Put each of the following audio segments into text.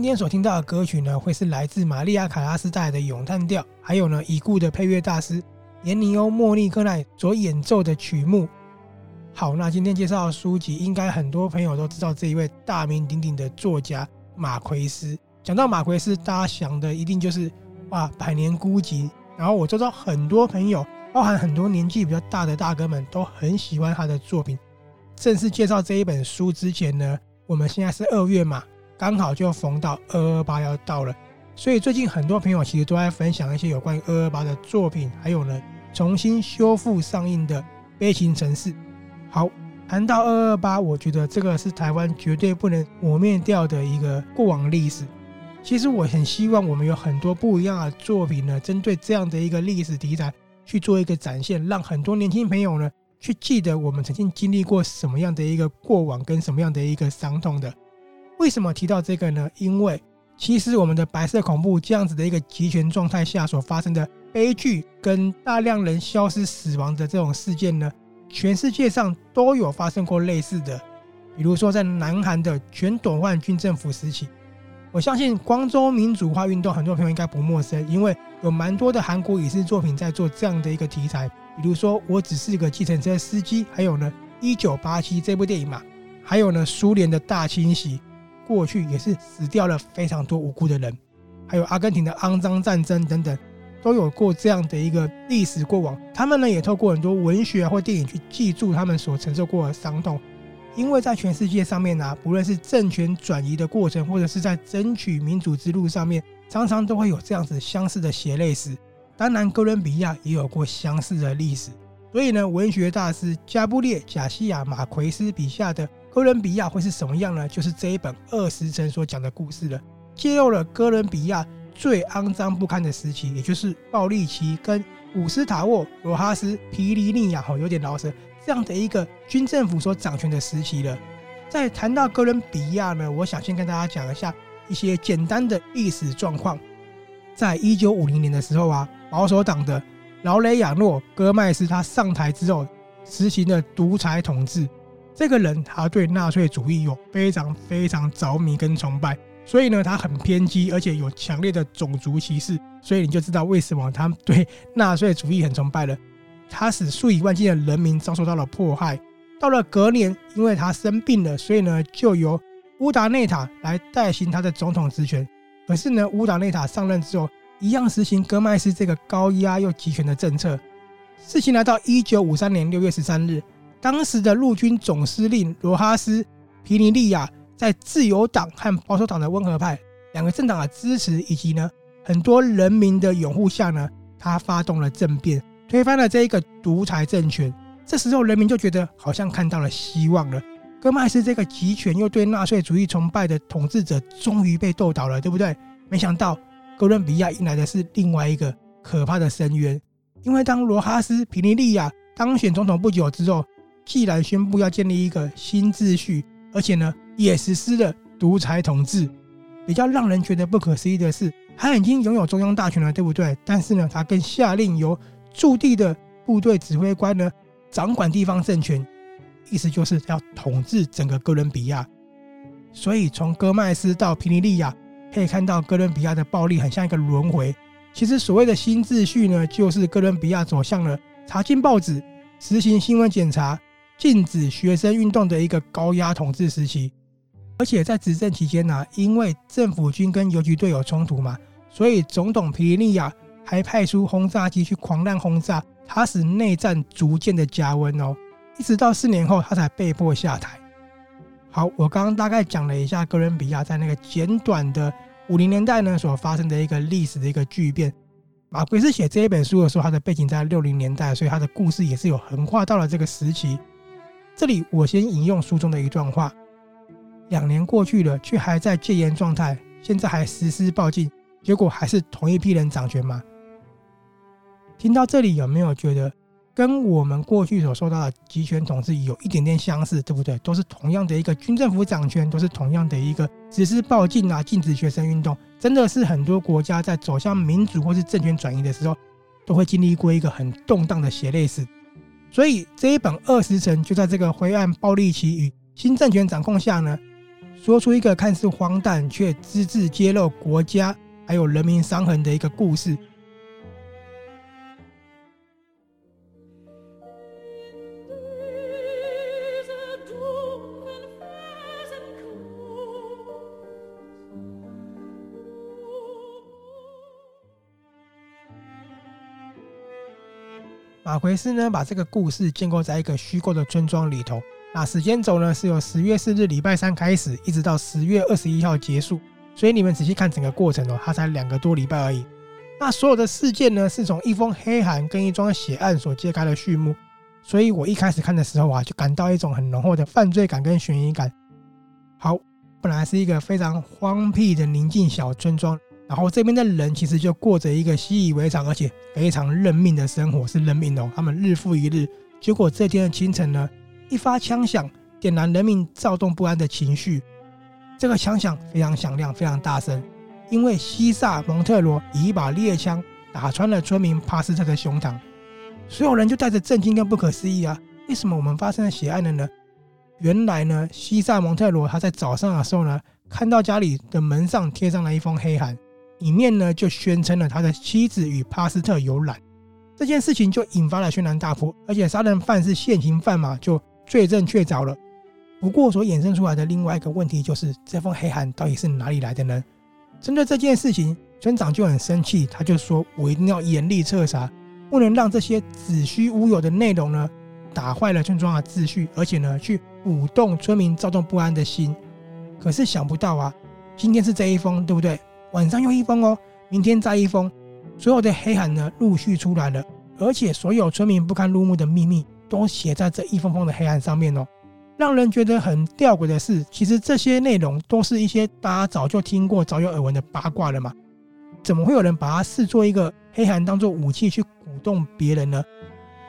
今天所听到的歌曲呢，会是来自玛丽亚·卡拉斯带来的咏叹调，还有呢已故的配乐大师严尼欧·莫利克奈所演奏的曲目。好，那今天介绍的书籍，应该很多朋友都知道这一位大名鼎鼎的作家马奎斯。讲到马奎斯，大家想的一定就是哇，百年孤寂。然后我周遭很多朋友，包含很多年纪比较大的大哥们，都很喜欢他的作品。正式介绍这一本书之前呢，我们现在是二月嘛。刚好就逢到二二八要到了，所以最近很多朋友其实都在分享一些有关于二二八的作品，还有呢重新修复上映的《悲情城市》。好，谈到二二八，我觉得这个是台湾绝对不能抹灭掉的一个过往历史。其实我很希望我们有很多不一样的作品呢，针对这样的一个历史题材去做一个展现，让很多年轻朋友呢去记得我们曾经经历过什么样的一个过往，跟什么样的一个伤痛的。为什么提到这个呢？因为其实我们的白色恐怖这样子的一个极权状态下所发生的悲剧，跟大量人消失死亡的这种事件呢，全世界上都有发生过类似的。比如说在南韩的全斗焕军政府时期，我相信光州民主化运动很多朋友应该不陌生，因为有蛮多的韩国影视作品在做这样的一个题材。比如说我只是个计程车司机，还有呢一九八七这部电影嘛，还有呢苏联的大清洗。过去也是死掉了非常多无辜的人，还有阿根廷的肮脏战争等等，都有过这样的一个历史过往。他们呢也透过很多文学或电影去记住他们所承受过的伤痛，因为在全世界上面呢、不论是政权转移的过程，或者是在争取民主之路上面，常常都会有这样子相似的血泪史。当然，哥伦比亚也有过相似的历史。所以呢，文学大师加布列·贾西亚·马奎斯笔下的。哥伦比亚会是什么样呢？就是这一本《二十层》所讲的故事了，揭露了哥伦比亚最肮脏不堪的时期，也就是暴力期跟古斯塔沃·罗哈斯·皮尼利亚，哈，有点老舌，这样的一个军政府所掌权的时期了。在谈到哥伦比亚呢，我想先跟大家讲一下一些简单的历史状况。在一九五零年的时候啊，保守党的劳雷亚诺·戈麦斯他上台之后，实行了独裁统治。这个人他对纳粹主义有非常非常着迷跟崇拜，所以呢，他很偏激，而且有强烈的种族歧视。所以你就知道为什么他对纳粹主义很崇拜了。他使数以万计的人民遭受到了迫害。到了隔年，因为他生病了，所以呢，就由乌达内塔来代行他的总统职权。可是呢，乌达内塔上任之后，一样实行戈麦斯这个高压又集权的政策。事情来到一九五三年六月十三日。当时的陆军总司令罗哈斯·皮尼利亚在自由党和保守党的温和派两个政党的支持，以及呢很多人民的拥护下呢，他发动了政变，推翻了这一个独裁政权。这时候人民就觉得好像看到了希望了。戈麦斯这个集权又对纳粹主义崇拜的统治者终于被斗倒了，对不对？没想到哥伦比亚迎来的是另外一个可怕的深渊，因为当罗哈斯·皮尼利亚当选总统不久之后。既然宣布要建立一个新秩序，而且呢也实施了独裁统治，比较让人觉得不可思议的是，他已经拥有中央大权了，对不对？但是呢，他更下令由驻地的部队指挥官呢掌管地方政权，意思就是要统治整个哥伦比亚。所以从戈麦斯到皮尼利亚，可以看到哥伦比亚的暴力很像一个轮回。其实所谓的新秩序呢，就是哥伦比亚走向了查禁报纸、实行新闻检查。禁止学生运动的一个高压统治时期，而且在执政期间呢、因为政府军跟游击队有冲突嘛，所以总统皮尼利亚还派出轰炸机去狂乱轰炸，他使内战逐渐的加温哦，一直到四年后他才被迫下台。好，我刚刚大概讲了一下哥伦比亚在那个简短的五零年代呢所发生的一个历史的一个巨变。马奎斯写这一本书的时候，他的背景在六零年代，所以他的故事也是有横跨到了这个时期。这里我先引用书中的一段话：两年过去了，却还在戒严状态，现在还实施报禁，结果还是同一批人掌权吗？听到这里有没有觉得跟我们过去所受到的集权统治有一点点相似，对不对？都是同样的一个军政府掌权，都是同样的一个实施报禁啊，禁止学生运动，真的是很多国家在走向民主或是政权转移的时候，都会经历过一个很动荡的血泪史。所以这一本二十层就在这个灰暗暴力期与新政权掌控下呢，说出一个看似荒诞却只字揭露国家还有人民伤痕的一个故事。马奎斯呢，把这个故事建构在一个虚构的村庄里头。那时间轴呢，是由十月四日礼拜三开始，一直到十月二十一号结束。所以你们仔细看整个过程哦，它才两个多礼拜而已。那所有的事件呢，是从一封黑函跟一桩血案所揭开的序幕。所以我一开始看的时候啊，就感到一种很浓厚的犯罪感跟悬疑感。好，本来是一个非常荒僻的宁静小村庄。然后这边的人其实就过着一个习以为常，而且非常认命的生活，是认命哦。他们日复一日。结果这天的清晨呢，一发枪响，点燃人民躁动不安的情绪。这个枪响非常响亮，非常大声，因为西萨蒙特罗以一把猎枪打穿了村民帕斯特的胸膛。所有人就带着震惊跟不可思议啊！为什么我们发生了血案了呢？原来呢，西萨蒙特罗他在早上的时候呢，看到家里的门上贴上了一封黑函。里面呢就宣称了他的妻子与帕斯特有染，这件事情就引发了轩然大波，而且杀人犯是现行犯嘛，就罪证确凿了。不过所衍生出来的另外一个问题就是，这封黑函到底是哪里来的呢？针对这件事情，村长就很生气，他就说：“我一定要严厉彻查，不能让这些子虚乌有的内容呢打坏了村庄的秩序，而且呢去鼓动村民躁动不安的心。”可是想不到啊，今天是这一封，对不对？晚上又一封哦，明天再一封，所有的黑函呢陆续出来了，而且所有村民不堪入目的秘密都写在这一封封的黑函上面哦。让人觉得很吊诡的是，其实这些内容都是一些大家早就听过、早有耳闻的八卦了嘛？怎么会有人把它视作一个黑函当做武器去鼓动别人呢？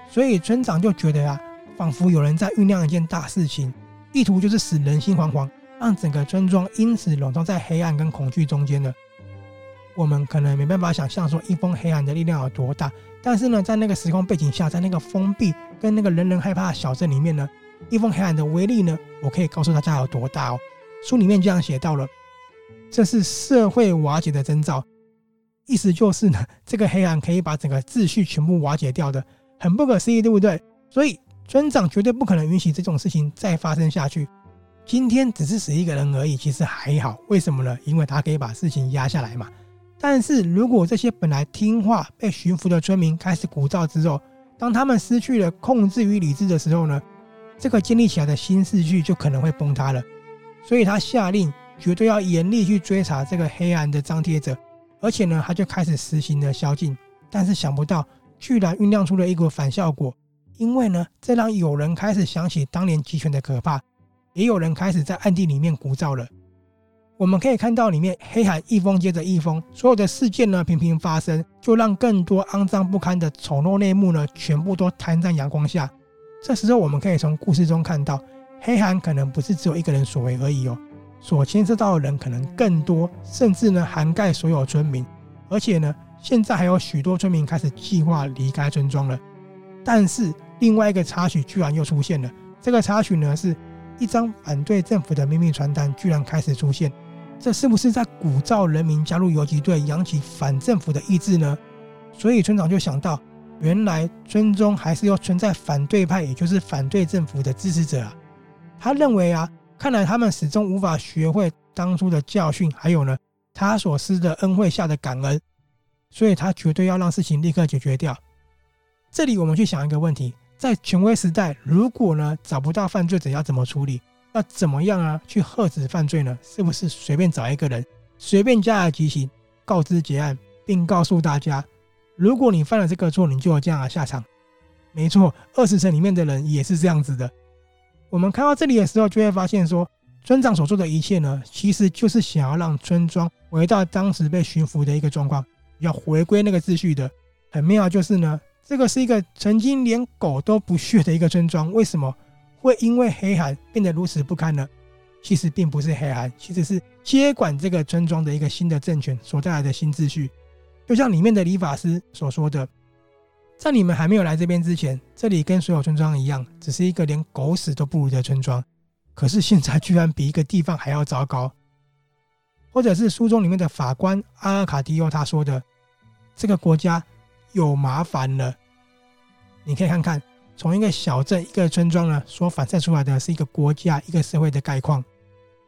所以村长就觉得啊，仿佛有人在酝酿一件大事情，意图就是使人心惶惶，让整个村庄因此笼罩在黑暗跟恐惧中间了。我们可能没办法想象说一封黑暗的力量有多大，但是呢，在那个时空背景下，在那个封闭跟那个人人害怕的小镇里面呢，一封黑暗的威力呢，我可以告诉大家有多大哦。书里面这样写到了，这是社会瓦解的征兆，意思就是呢，这个黑暗可以把整个秩序全部瓦解掉的，很不可思议，对不对？所以村长绝对不可能允许这种事情再发生下去。今天只是死一个人而已，其实还好，为什么呢？因为他可以把事情压下来嘛。但是如果这些本来听话、被驯服的村民开始鼓噪之后，当他们失去了控制与理智的时候呢，这个建立起来的新秩序就可能会崩塌了。所以他下令绝对要严厉去追查这个黑暗的张贴者，而且呢，他就开始实行了宵禁。但是想不到，居然酝酿出了一股反效果，因为呢，这让有人开始想起当年集权的可怕，也有人开始在暗地里面鼓噪了。我们可以看到里面黑海一封接着一封，所有的事件呢频频发生，就让更多肮脏不堪的丑陋内幕呢全部都摊在阳光下。这时候我们可以从故事中看到，黑函可能不是只有一个人所为而已哦，所牵涉到的人可能更多，甚至呢涵盖所有村民。而且呢，现在还有许多村民开始计划离开村庄了。但是另外一个插曲居然又出现了，这个插曲呢是一张反对政府的秘密传单，居然开始出现。这是不是在鼓噪人民加入游击队，扬起反政府的意志呢？所以村长就想到，原来村中还是要存在反对派，也就是反对政府的支持者啊。他认为啊，看来他们始终无法学会当初的教训，还有呢，他所施的恩惠下的感恩，所以他绝对要让事情立刻解决掉。这里我们去想一个问题：在权威时代，如果呢找不到犯罪者，要怎么处理？那怎么样啊？去遏止犯罪呢？是不是随便找一个人，随便加了极刑，告知结案，并告诉大家，如果你犯了这个错，你就有这样的下场？没错，二十层里面的人也是这样子的。我们看到这里的时候，就会发现说，村长所做的一切呢，其实就是想要让村庄回到当时被驯服的一个状况，要回归那个秩序的。很妙就是呢，这个是一个曾经连狗都不屑的一个村庄，为什么？会因为黑函变得如此不堪呢？其实并不是黑函，其实是接管这个村庄的一个新的政权所带来的新秩序。就像里面的理发师所说的，在你们还没有来这边之前，这里跟所有村庄一样，只是一个连狗屎都不如的村庄。可是现在居然比一个地方还要糟糕。或者是书中里面的法官阿尔卡迪欧他说的，这个国家有麻烦了。你可以看看，从一个小镇、一个村庄呢，所反射出来的是一个国家、一个社会的概况。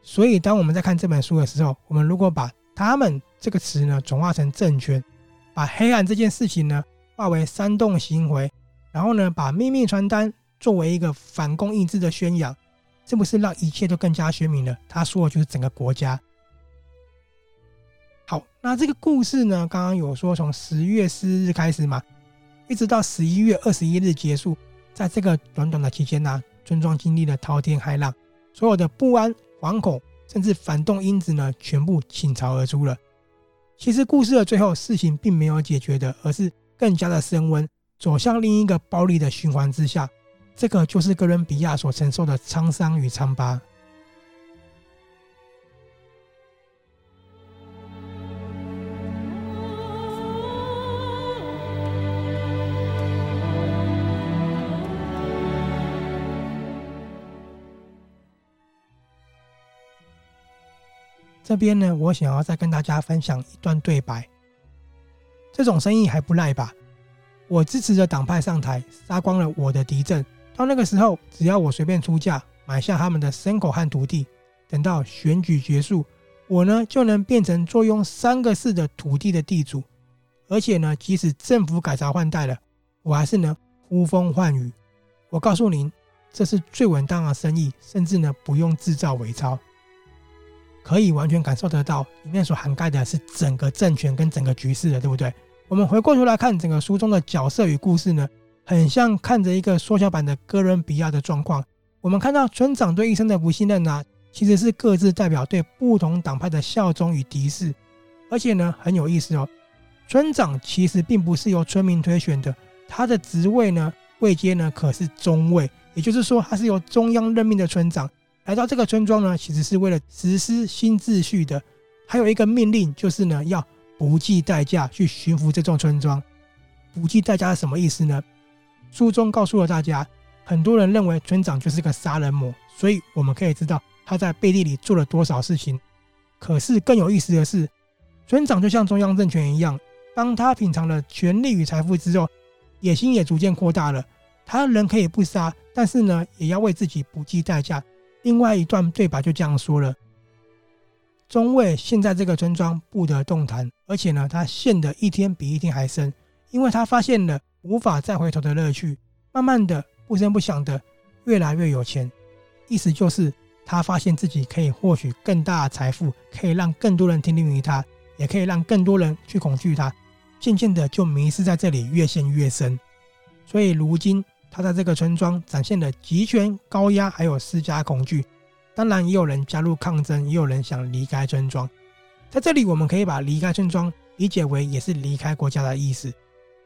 所以，当我们在看这本书的时候，我们如果把“他们”这个词呢转化成政权，把黑暗这件事情呢化为煽动行为，然后呢把秘密传单作为一个反共意志的宣扬，是不是让一切都更加鲜明了？他说的就是整个国家。好，那这个故事呢，刚刚有说从十月四日开始嘛，一直到十一月二十一日结束，在这个短短的期间呢，村庄经历了滔天海浪，所有的不安、惶恐，甚至反动因子呢，全部倾巢而出了。其实故事的最后，事情并没有解决的，而是更加的升温，走向另一个暴力的循环之下。这个就是哥伦比亚所承受的沧桑与疮疤。这边呢，我想要再跟大家分享一段对白。这种生意还不赖吧？我支持着党派上台，杀光了我的敌阵。到那个时候，只要我随便出价买下他们的牲口和土地，等到选举结束，我呢就能变成坐拥三个市的土地的地主。而且呢，即使政府改朝换代了，我还是能呼风唤雨。我告诉您，这是最稳当的生意，甚至呢不用制造伪钞。可以完全感受得到，里面所涵盖的是整个政权跟整个局势的，对不对？我们回过头来看整个书中的角色与故事呢，很像看着一个缩小版的哥伦比亚的状况。我们看到村长对医生的不信任呢、啊，其实是各自代表对不同党派的效忠与敌视。而且呢，很有意思哦，村长其实并不是由村民推选的，他的职位呢，位阶呢可是中尉，也就是说他是由中央任命的村长。来到这个村庄呢，其实是为了实施新秩序的。还有一个命令，就是呢，要不计代价去驯服这座村庄。不计代价是什么意思呢？书中告诉了大家，很多人认为村长就是个杀人魔，所以我们可以知道他在背地里做了多少事情。可是更有意思的是，村长就像中央政权一样，当他品尝了权力与财富之后，野心也逐渐扩大了。他人可以不杀，但是呢，也要为自己不计代价。另外一段对白就这样说了：中尉现在这个村庄不得动弹，而且呢，他陷得一天比一天还深，因为他发现了无法再回头的乐趣。慢慢的，不声不响的，越来越有钱。意思就是他发现自己可以获取更大的财富，可以让更多人听命于他，也可以让更多人去恐惧他。渐渐的，就迷失在这里，越陷越深。所以如今。他在这个村庄展现了集权、高压，还有施加恐惧。当然，也有人加入抗争，也有人想离开村庄。在这里，我们可以把离开村庄理解为也是离开国家的意思，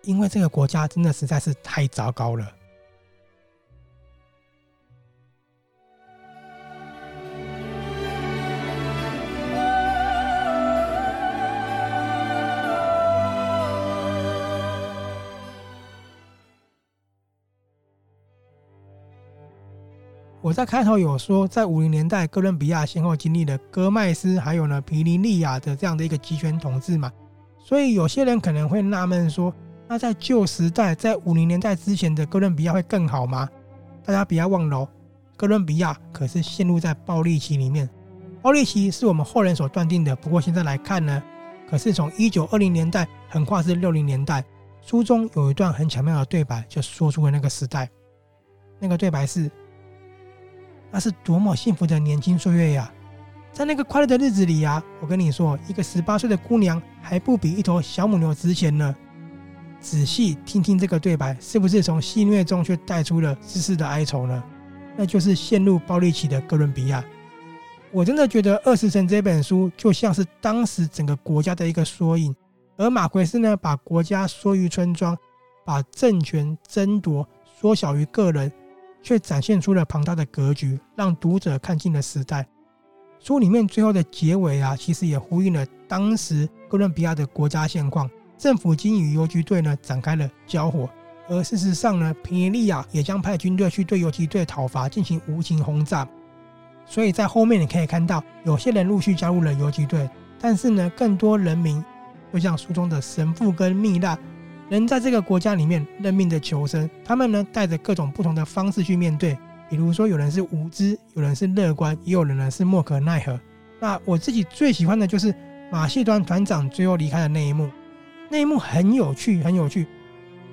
因为这个国家真的实在是太糟糕了。我在开头有说，在五零年代，哥伦比亚先后经历了戈麦斯还有呢皮尼利亚的这样的一个集权统治嘛，所以有些人可能会纳闷说，那在旧时代，在五零年代之前的哥伦比亚会更好吗？大家不要忘了，哥伦比亚可是陷入在暴力期里面，暴力期是我们后人所断定的。不过现在来看呢，可是从一九二零年代横跨至六零年代，书中有一段很巧妙的对白，就说出了那个时代，那个对白是。那是多么幸福的年轻岁月呀！在那个快乐的日子里呀，我跟你说，一个十八岁的姑娘还不比一头小母牛值钱呢。仔细听听这个对白，是不是从戏谑中却带出了丝丝的哀愁呢？那就是陷入暴力期的哥伦比亚。我真的觉得《二十层》这本书就像是当时整个国家的一个缩影，而马奎斯呢，把国家缩于村庄，把政权争夺缩小于个人。却展现出了庞大的格局，让读者看尽了时代。书里面最后的结尾啊，其实也呼应了当时哥伦比亚的国家现况。政府军与游击队呢展开了交火，而事实上呢，皮尼利亚也将派军队去对游击队讨伐进行无情轰炸。所以在后面你可以看到，有些人陆续加入了游击队，但是呢，更多人民，就像书中的神父跟蜜蜡，人在这个国家里面认命的求生，他们呢带着各种不同的方式去面对，比如说有人是无知，有人是乐观，也有人呢是莫可奈何。那我自己最喜欢的就是马戏团团长最后离开的那一幕，那一幕很有趣，很有趣。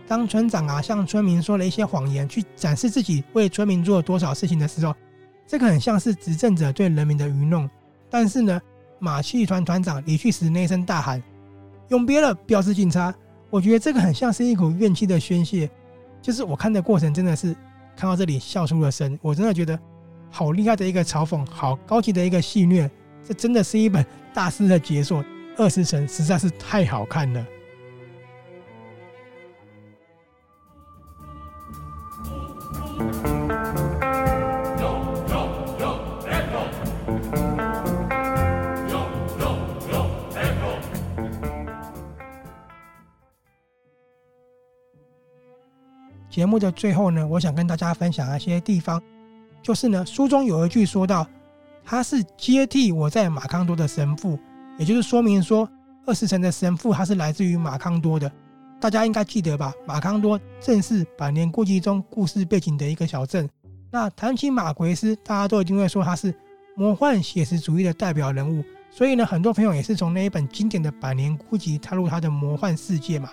当村长啊向村民说了一些谎言，去展示自己为村民做了多少事情的时候。这个很像是执政者对人民的愚弄，但是呢，马戏团团长离去时那一声大喊“永别了，标致警察”，我觉得这个很像是一股怨气的宣泄。就是我看的过程真的是看到这里笑出了声，我真的觉得好厉害的一个嘲讽，好高级的一个戏虐，这真的是一本大师的杰作，《二十神》实在是太好看了。节目的最后呢，我想跟大家分享一些地方，就是呢，书中有一句说到，他是接替我在马康多的神父，也就是说明说，二十层的神父他是来自于马康多的，大家应该记得吧？马康多正是《百年孤寂》中故事背景的一个小镇。那谈起马奎斯，大家都一定会说他是魔幻写实主义的代表人物，所以呢，很多朋友也是从那一本经典的《百年孤寂》踏入他的魔幻世界嘛。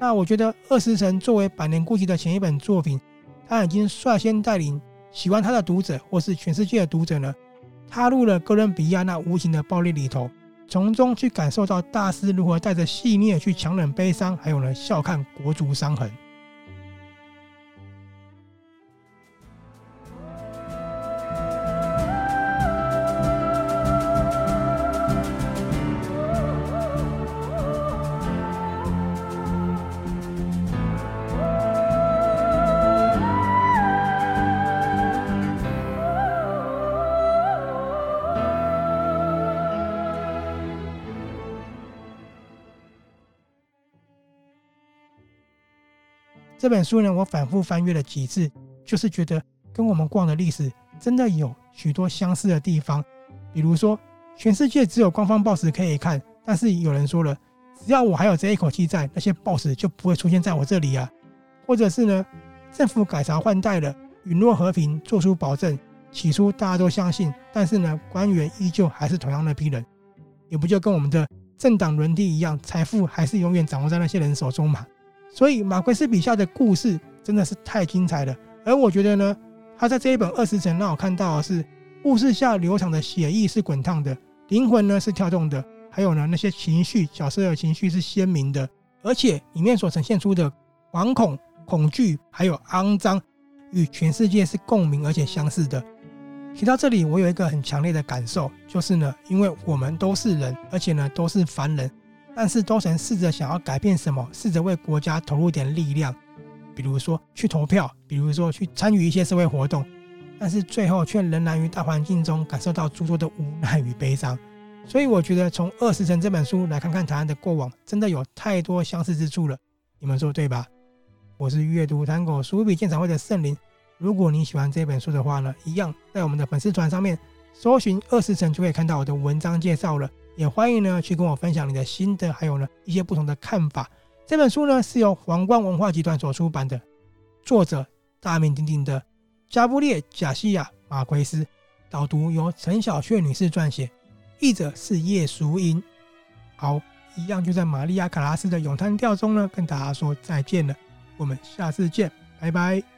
那我觉得《二十层》作为《百年孤寂》的前一本作品，他已经率先带领喜欢他的读者，或是全世界的读者呢，踏入了哥伦比亚那无形的暴力里头，从中去感受到大师如何带着细腻去强忍悲伤，还有呢，笑看国足伤痕。这本书呢，我反复翻阅了几次，就是觉得跟我们逛的历史真的有许多相似的地方。比如说，全世界只有官方报纸可以看，但是有人说了，只要我还有这一口气在，那些报纸就不会出现在我这里啊。或者是呢，政府改朝换代了，允诺和平，做出保证，起初大家都相信，但是呢，官员依旧还是同样那批人，也不就跟我们的政党轮替一样，财富还是永远掌握在那些人手中嘛。所以马奎斯笔下的故事真的是太精彩了，而我觉得呢，他在这一本二十层让我看到的是故事下流淌的血液是滚烫的，灵魂呢是跳动的，还有呢那些情绪角色的情绪是鲜明的，而且里面所呈现出的惶恐、恐惧还有肮脏，与全世界是共鸣而且相似的。提到这里，我有一个很强烈的感受，就是呢，因为我们都是人，而且呢都是凡人。但是都曾试着想要改变什么，试着为国家投入点力量，比如说去投票，比如说去参与一些社会活动，但是最后却仍然于大环境中感受到诸多的无奈与悲伤。所以我觉得从《二十层》这本书来看看台湾的过往，真的有太多相似之处了。你们说对吧？我是阅读探戈书笔鉴赏会的圣灵。如果你喜欢这本书的话呢，一样在我们的粉丝团上面搜寻《二十层》就可以看到我的文章介绍了。也欢迎呢去跟我分享你的心得，还有呢一些不同的看法。这本书呢是由皇冠文化集团所出版的，作者大名鼎鼎的加布列·贾西亚·马奎斯，导读由陈小雀女士撰写，译者是叶淑英。好，一样就在玛利亚·卡拉斯的咏叹调中呢跟大家说再见了，我们下次见，拜拜。